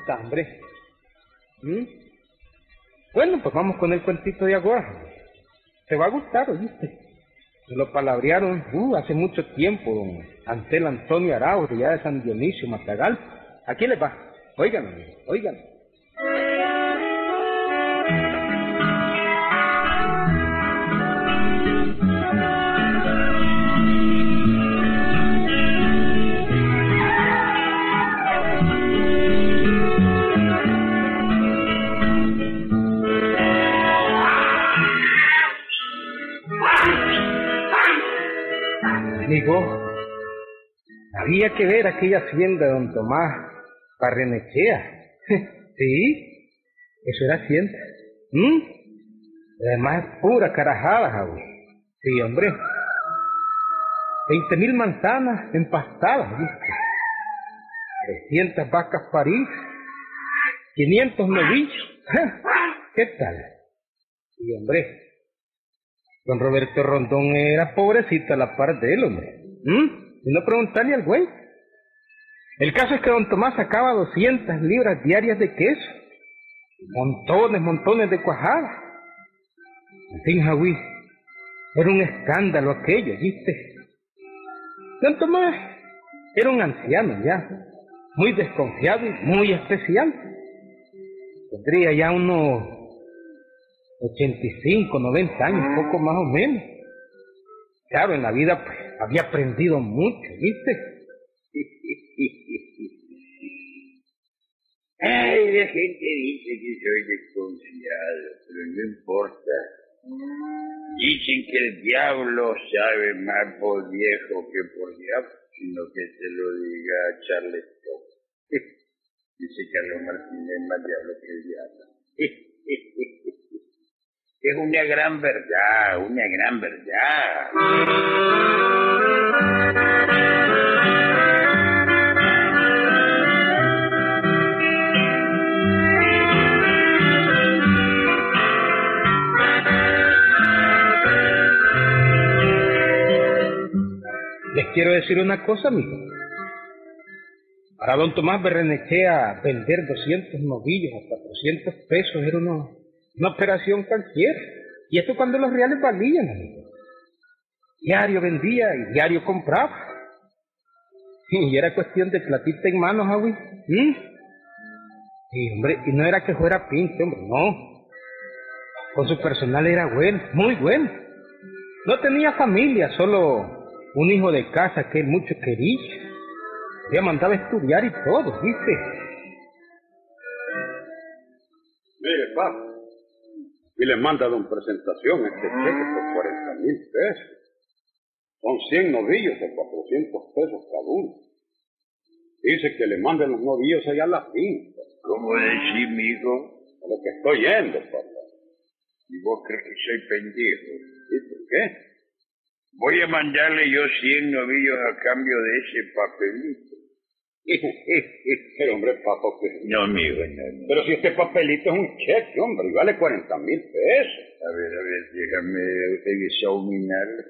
está, hombre? ¿Mm? Bueno, pues vamos con el cuentito de ahora. Te va a gustar, ¿oíste? Lo palabrearon uh, hace mucho tiempo don Antel Antonio Arauz, de allá de San Dionisio, Matagal. Aquí les va. Oigan, oigan. Había que ver aquella hacienda de don Tomás Barrenechea. sí, eso era hacienda. ¿Mm? Además, pura carajada, Javi. Sí, hombre. Veinte mil manzanas empastadas, ¿viste? 300 vacas París, 500 novillos. ¿Qué tal? Sí, hombre. Don Roberto Rondón era pobrecito a la par de él, hombre. ¿Mm? Y no preguntarle al güey. El caso es que don Tomás sacaba 200 libras diarias de queso. Montones, montones de cuajadas. En fin, Javi, era un escándalo aquello, ¿viste? Don Tomás era un anciano ya, muy desconfiado y muy especial. Tendría ya unos 85, 90 años, poco más o menos. Claro, en la vida pues, había aprendido mucho, ¿viste? Ay, la gente dice que soy desconfiado, pero no importa. Dicen que el diablo sabe más por viejo que por diablo, sino que se lo diga a Charles Top. Dice Carlos Martínez más diablo que el diablo. Es una gran verdad, una gran verdad. Les quiero decir una cosa, amigo. Para don Tomás Berrenechea vender 200 novillos a 400 pesos era una, una operación cualquiera. Y esto cuando los reales valían, amigo. Diario vendía y diario compraba. Y era cuestión de platita en manos, Javi. ¿Mm? Y, hombre, y no era que fuera pinche, hombre, no. Con su personal era bueno, muy bueno. No tenía familia, solo un hijo de casa que él mucho quería. Ya mandaba a estudiar y todo, ¿viste? Mire, papá, y le manda don presentación este cheque por 40 mil pesos. Son 100 novillos de 400 pesos cada uno. Dice que le manden los novillos allá a la finca. ¿Cómo decís, mijo? A lo que estoy yendo, papá. ¿Y vos crees que soy pendejo? ¿Y por qué? Voy a mandarle yo 100 novillos a cambio de ese papelito. Pero, hombre, papá, que... No, mijo, no, no. Pero si este papelito es un cheque, hombre, y vale 40 mil pesos. A ver, a ver, déjame examinarlo.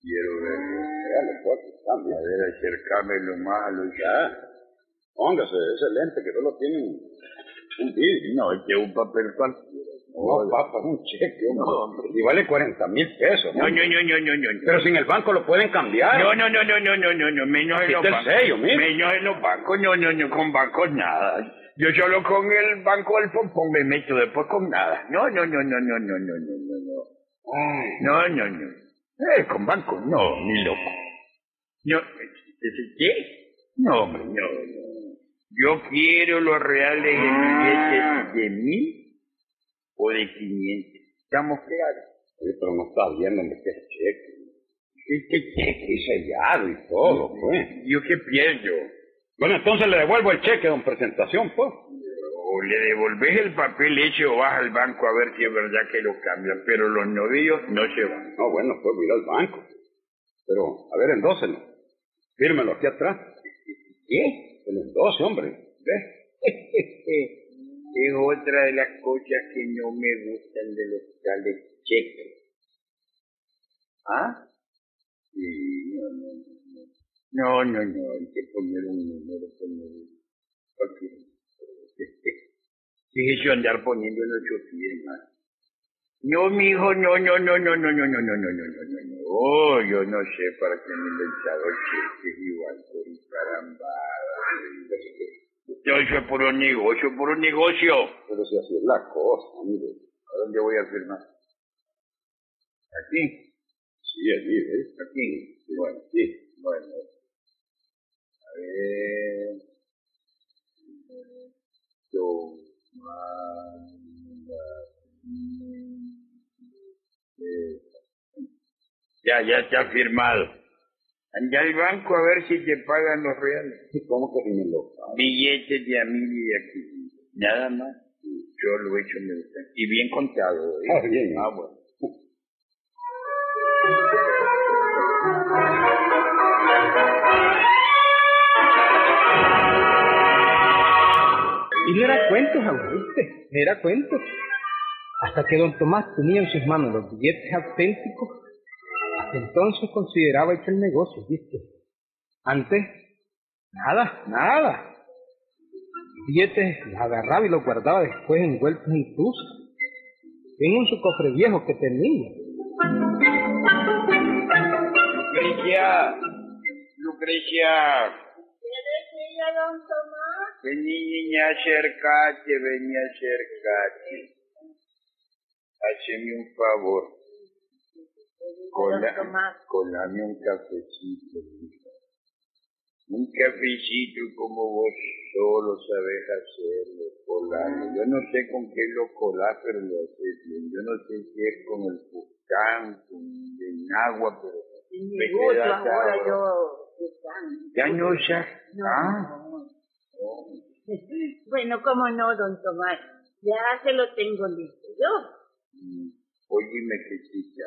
Quiero verlo. Dale, pues, cambia. A ver, acercámelo más a los... Ya. Póngase ese lente que solo tiene un, un vidrio. No, este es un papel cualquiera. No, papá, un cheque, hombre. Y vale 40 mil pesos. No, no, no, no, no, no. Pero si en el banco lo pueden cambiar. No, no, no, no, no, no, no, no, menos en los bancos. sello, mira. Menos en los bancos, no, no, no, con bancos nada. Yo solo con el banco del pompón me meto después con nada. No, no, no, no, no, no, no, no, no, no. No, no, no. Eh, con bancos no, ni loco. No, ¿qué? No, hombre, no, no. Yo quiero los reales en billetes de mil o de quinientos. ¿Estamos claros? pero no está viendo es cheque. Este cheque. Y sellado y todo, pues. ¿Yo qué pierdo? Bueno, entonces le devuelvo el cheque, don presentación, pues. O le devolves el papel ese o vas al banco a ver si es verdad que lo cambian, pero los novillos no se van. No, bueno, pues voy a ir al banco. Pero, a ver, endóselo. Fírmelo aquí atrás. ¿Qué? El endose, hombre. ¿Ves? es otra de las cosas que no me gustan de los tales cheques. ¿Ah? Sí, no, no, no. No, no, no, hay que poner un número, poner cualquier. Fíjese yo andar poniendo en ocho firmas. No, mijo, no, no, no, no, no, no, no, no, no, no, no, no, no. Oh, yo no sé para qué me he inventado cheques igual por carambada. Eso es puro negocio, puro negocio. Pero si así es la cosa, mire. ¿A dónde voy a firmar? ¿Aquí? Sí, allí, ¿ves? Aquí. Bueno, sí. Bueno. A ver. Ya, ya está firmado. Anda al banco a ver si te pagan los reales. ¿Y cómo que me lo pagan? Billetes de a mil y de aquí. Nada más. Yo lo he hecho en el Y bien contado. ¿eh? Ah, bien. Ah, bueno. Y no era cuento, Auguste, no era cuento. Hasta que don Tomás tenía en sus manos los billetes auténticos, entonces consideraba hecho el negocio, ¿viste? Antes, nada, nada. Billetes los agarraba y los guardaba después envueltos en tuzos, en un su cofre viejo que tenía. Lucrecia, Lucrecia, ¿Qué decía don Tomás? vení niña, acércate, vení, acércate. Haceme un favor. Cola, Tomás. colame un cafecito, hija. Un cafecito como vos solo sabés hacerlo, colame. Yo no sé con qué lo colás, pero lo haces bien. Yo no sé si es con el pucán, con el agua, pero mi me gusto queda ahora yo... Ya no ya. No, Ah, no. Bueno, cómo no, don Tomás. Ya se lo tengo listo yo. Mm, Óyeme, que chica.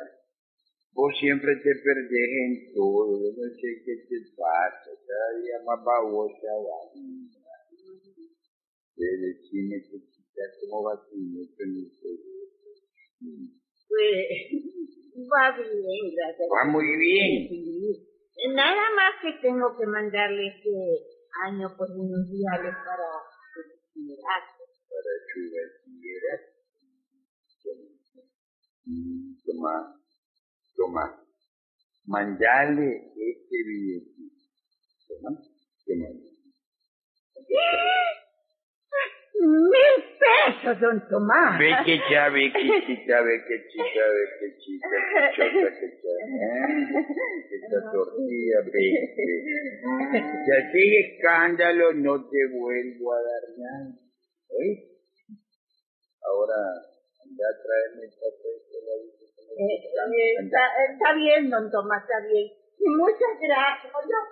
Vos siempre te perdés en todo. Yo no sé qué te pasa. Cada día más babosa va. De decirme que chica, ¿cómo va tu nieto en el proyecto? Pues va bien, gracias. Va muy bien. Sí. Nada más que tengo que mandarle este año por unos reales para el bachillerato. Para su bachillerato. Mm, Toma, toma. Mandale este billetito. Toma, toma. ¡Mil pesos, don Tomás! Ve que ya, ve que chica, ve que chica, ve que chica, que chota, que chota. Esta tortilla, ve. Si haces escándalo, no te vuelvo a dar nada. ¿Oíste? Ahora, anda a traerme el papel que la dice Eh, eh, Anda. está, está bien, don Tomás, está bien. Y muchas gracias, muchas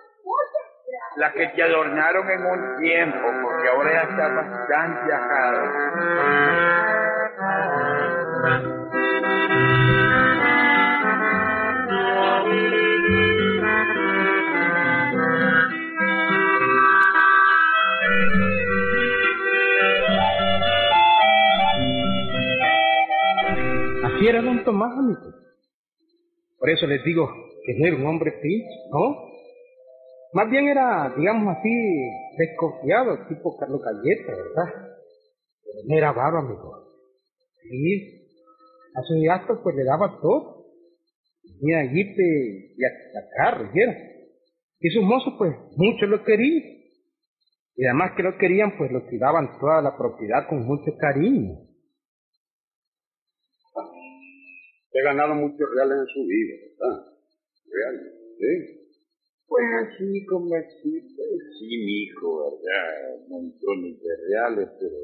gracias. Las que te adornaron en un tiempo, porque ahora ya está bastante ajado. Era don Tomás, amigo. Por eso les digo que no era un hombre pinche, ¿no? Más bien era, digamos así, desconfiado, tipo Carlos Galleta, ¿verdad? Pero no era baro, amigo. Sí, a sus gastos pues le daba todo. Tenía jipe y hasta carro, y era. Y sus mozos pues mucho lo querían. Y además que lo querían pues lo cuidaban toda la propiedad con mucho cariño. He ganado muchos reales en su vida, ¿verdad? Reales, sí. Pues así como así, pues sí, mi hijo, ¿verdad? Montones de reales, pero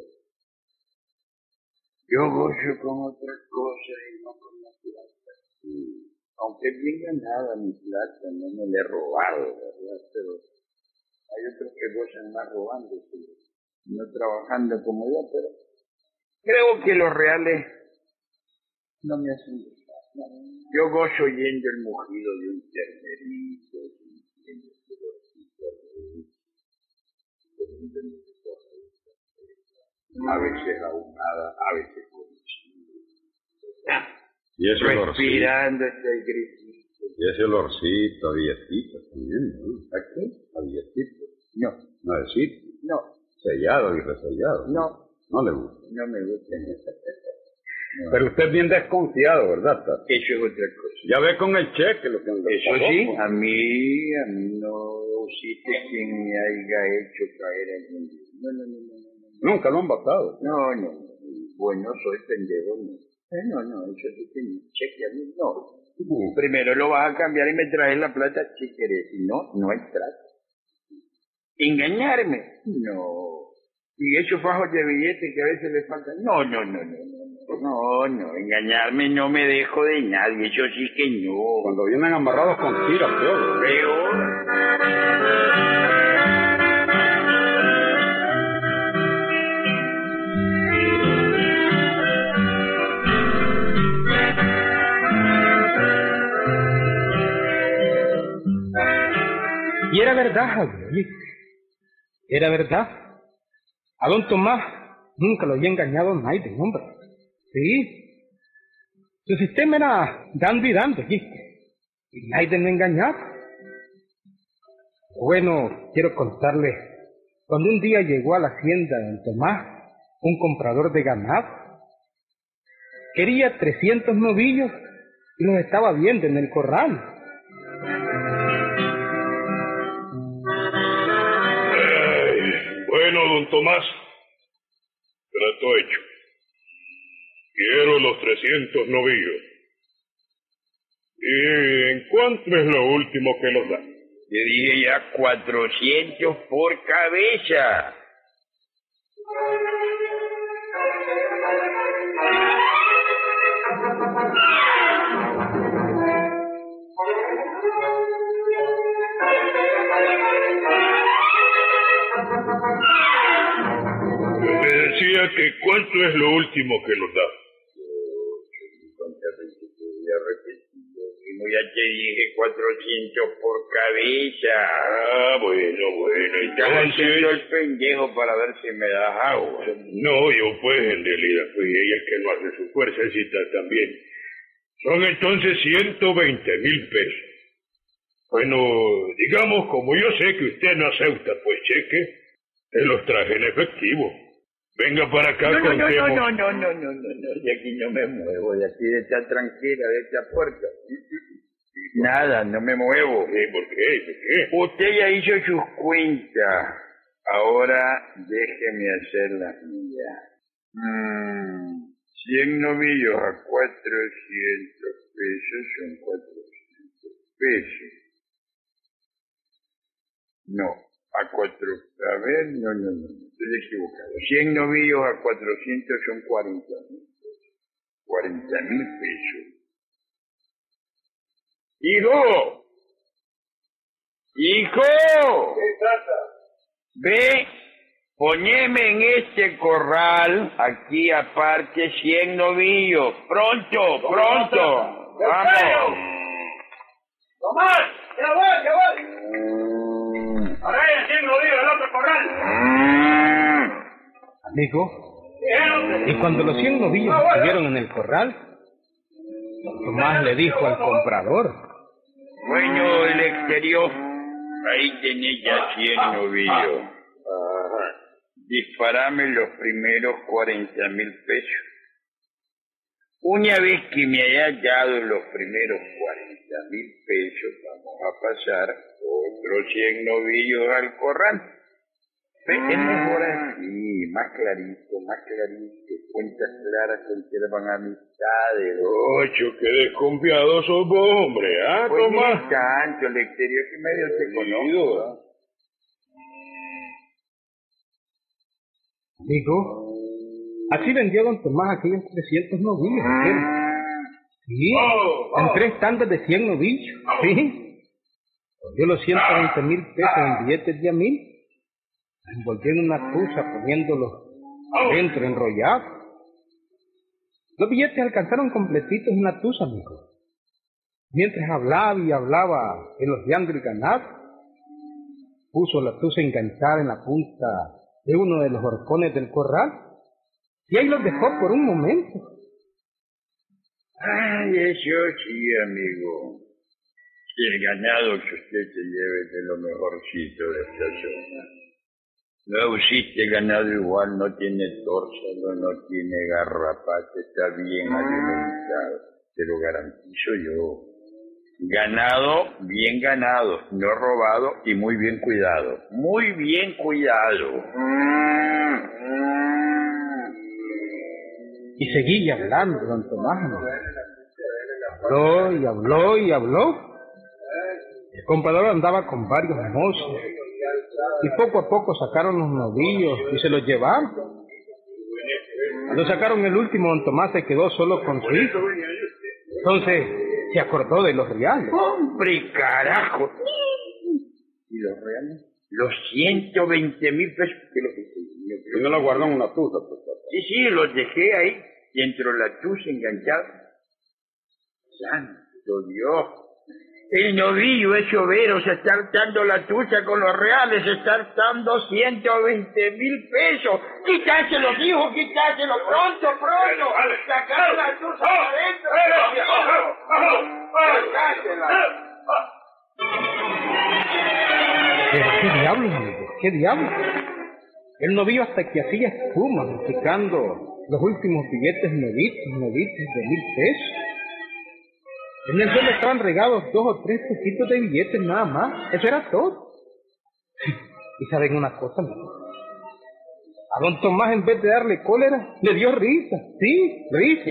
yo gozo con otras cosas y no con la plata. Sí. Aunque bien ganada mi plata, no me la he robado, ¿verdad? Pero hay otros que gozan más robando, no trabajando como yo, pero creo que los reales no me hacen. Yo gozo oyendo el mugido de un ternerito, sintiendo el olorcito al a veces ahumada, a veces con. Y ese Respirando este airecito. y ese olorcito, a billetito también, ¿no? ¿Aquí? A billetito. No, No, de sitio. no, Sellado y resellado. no. No le gusta. No me gusta. Pero usted es bien desconfiado, ¿verdad, Tato? Eso es otra cosa. Ya ve con el cheque lo que le Eso pasó, sí, pues. a mí, a mí no existe quien me haya hecho caer en el... No, no, no, no. Nunca lo han batado. No, no, no. Bueno, soy pendejo, no. Eh, no, no, eso sí que cheque a mí, no. Uh, Primero lo vas a cambiar y me traes la plata si querés, si no, no hay trato. ¿Engañarme? No. ¿Y esos fajos de billetes que a veces le faltan? No, no, no, no, no, no, no, engañarme no me dejo de nadie, eso sí que no. Cuando vienen amarrados con tiras, peor. Peor. Y era verdad, Javier. Era verdad. A don Tomás nunca lo había engañado nadie, hombre. Sí. Su sistema era dando y dando, ¿viste? Y nadie lo engañaba. Bueno, quiero contarle, cuando un día llegó a la hacienda de don Tomás, un comprador de ganado, quería 300 novillos y los estaba viendo en el corral. Bueno, don Tomás, trato hecho. Quiero los 300 novillos. ¿Y en cuánto es lo último que los da? Te dije ya 400 por cabeza. Me decía que cuánto es lo último que los da. Ya te dije 400 por cabeza. Ah, bueno, bueno, Estás haciendo el pendejo para ver si me das agua. No, yo pues en realidad, pues ella es que no hace su fuercecita también. Son entonces 120 mil pesos. Bueno, digamos, como yo sé que usted no acepta pues cheque, se los traje en efectivo. Venga para acá, No, no, no, contemos. no, no, no, no, no, no, de aquí no me muevo, de aquí de estar tranquila, de esta puerta. Nada, no me muevo. Eh, ¿Por qué? ¿Por qué? Usted ya hizo sus cuentas. Ahora déjeme hacer las mías. Mm, 100 novillos a 400 pesos son 400 pesos. No, a 4... A ver, no, no, no, estoy equivocado. 100 novillos a 400 son 40 mil pesos. 40 mil pesos. ¡Hijo! ¡Hijo! Ve, poneme en este corral, aquí aparte, 100 novillos. Pronto, pronto. Vamos. ¡Tomás! ¡Ya voy, ya voy! Ahora hay 100 novillos del otro corral. mm. Amigo, y cuando los 100 novillos estuvieron en el corral, Tomás le dijo al comprador, Bueno, el exterior. Ahí tenés ya 100 novillos. Disparame los primeros 40 mil pesos. Una vez que me hayas dado los primeros 40 mil pesos, vamos a pasar otros 100 novillos al corral. Es mejor así, más clarito, más clarito. Cuentas claras conservan amistades. Ocho, qué desconfiado sos vos, hombre, ¿ah, Pues no Tomás? es tanto, el exterior que medio te conozco. ¿ah? amigo, así vendió don Tomás aquellos 300 novillos. ¿entiendes? Sí, en tres tandas de 100 novillos. Sí. Dio los 120 mil pesos en billetes de a mil. Envolvió en una tuza poniéndolos dentro enrollados. Los billetes alcanzaron completitos en una tuza, amigo. Mientras hablaba y hablaba elogiando el ganado, puso la tuza enganchada en la punta de uno de los horcones del corral y ahí los dejó por un momento. Ay, eso sí, amigo. El ganado que usted se lleve de lo mejorcito de esta zona. No existe ganado igual, no tiene tórsalo, no tiene garrapata, está bien alimentado. Te lo garantizo yo. Ganado, bien ganado, no robado y muy bien cuidado. Muy bien cuidado. Y seguía hablando, don Tomás. Habló y habló y habló. El comprador andaba con varios mozos. Y poco a poco sacaron los novillos y se los llevaron. Cuando sacaron el último, don Tomás se quedó solo con su hijo. Entonces se acordó de los reales. ¡Hombre, carajo! ¿Y los reales? Los 120 mil pesos que lo que Y no lo guardó en una tuta, pues. Sí, sí, los dejé ahí, dentro de la tuya enganchados. Santo Dios. El novillo es overo, se está hartando la tucha con los reales, se está hartando 120 mil pesos. Quítaselos, hijo, quítaselos, pronto, pronto. Sacar la tucha para adentro. Pero qué diablos, amigos, qué diablos. Él no vio hasta que hacía espuma, multiplicando los últimos billetes nuevitos, nuevitos de mil pesos. En el suelo estaban regados dos o tres poquitos de billetes nada más. Eso era todo. Y saben una cosa, amigos? A don Tomás, en vez de darle cólera, le dio risa. Sí, risa.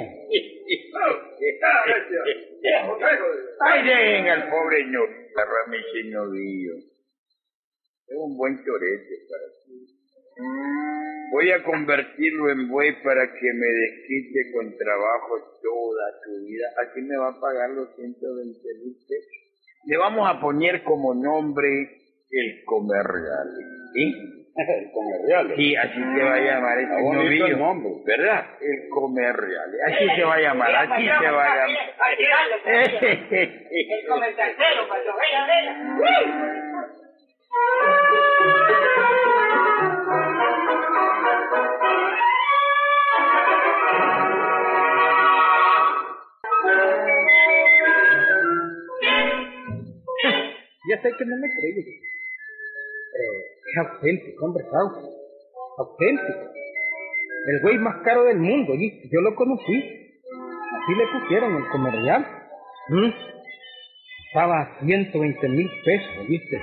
Ay, dejen al pobre agarrame ese novillo. Es un buen torete para ti. Voy a convertirlo en buey para que me desquite con trabajo toda su vida. Aquí me va a pagar los 120 mil pesos. Le vamos a poner como nombre el comercial. ¿Sí? El comercial. Sí, así se va a llamar este bonito novillo. el nombre. ¿Verdad? El comercial. Así se va a llamar, así se va a llamar. El comentarcero, para que vaya a Ya sé que no me creyes. Pero es auténtico, hombre. Auténtico. El güey más caro del mundo, ¿viste? Yo lo conocí. Así le pusieron el comercial. ¿Mm? Estaba a 120 mil pesos, ¿viste?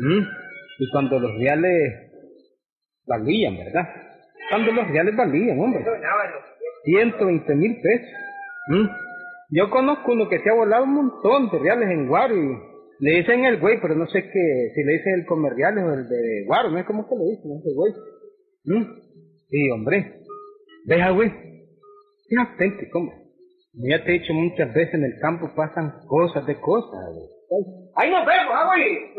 ¿Mm? Y cuando los reales valían, ¿verdad? Cuando los reales valían, hombre. 120 mil pesos. ¿Mm? Yo conozco uno que se ha volado un montón de reales en Guaro y le dicen el güey, pero no sé qué, si le dicen el comercial o el de Guaro, no es como que le dicen ese güey. ¿Mm? Sí, hombre. Deja, güey. Es auténtico, hombre. Ya te he dicho muchas veces, en el campo pasan cosas de cosas, güey. Ahí nos vemos, ah, güey.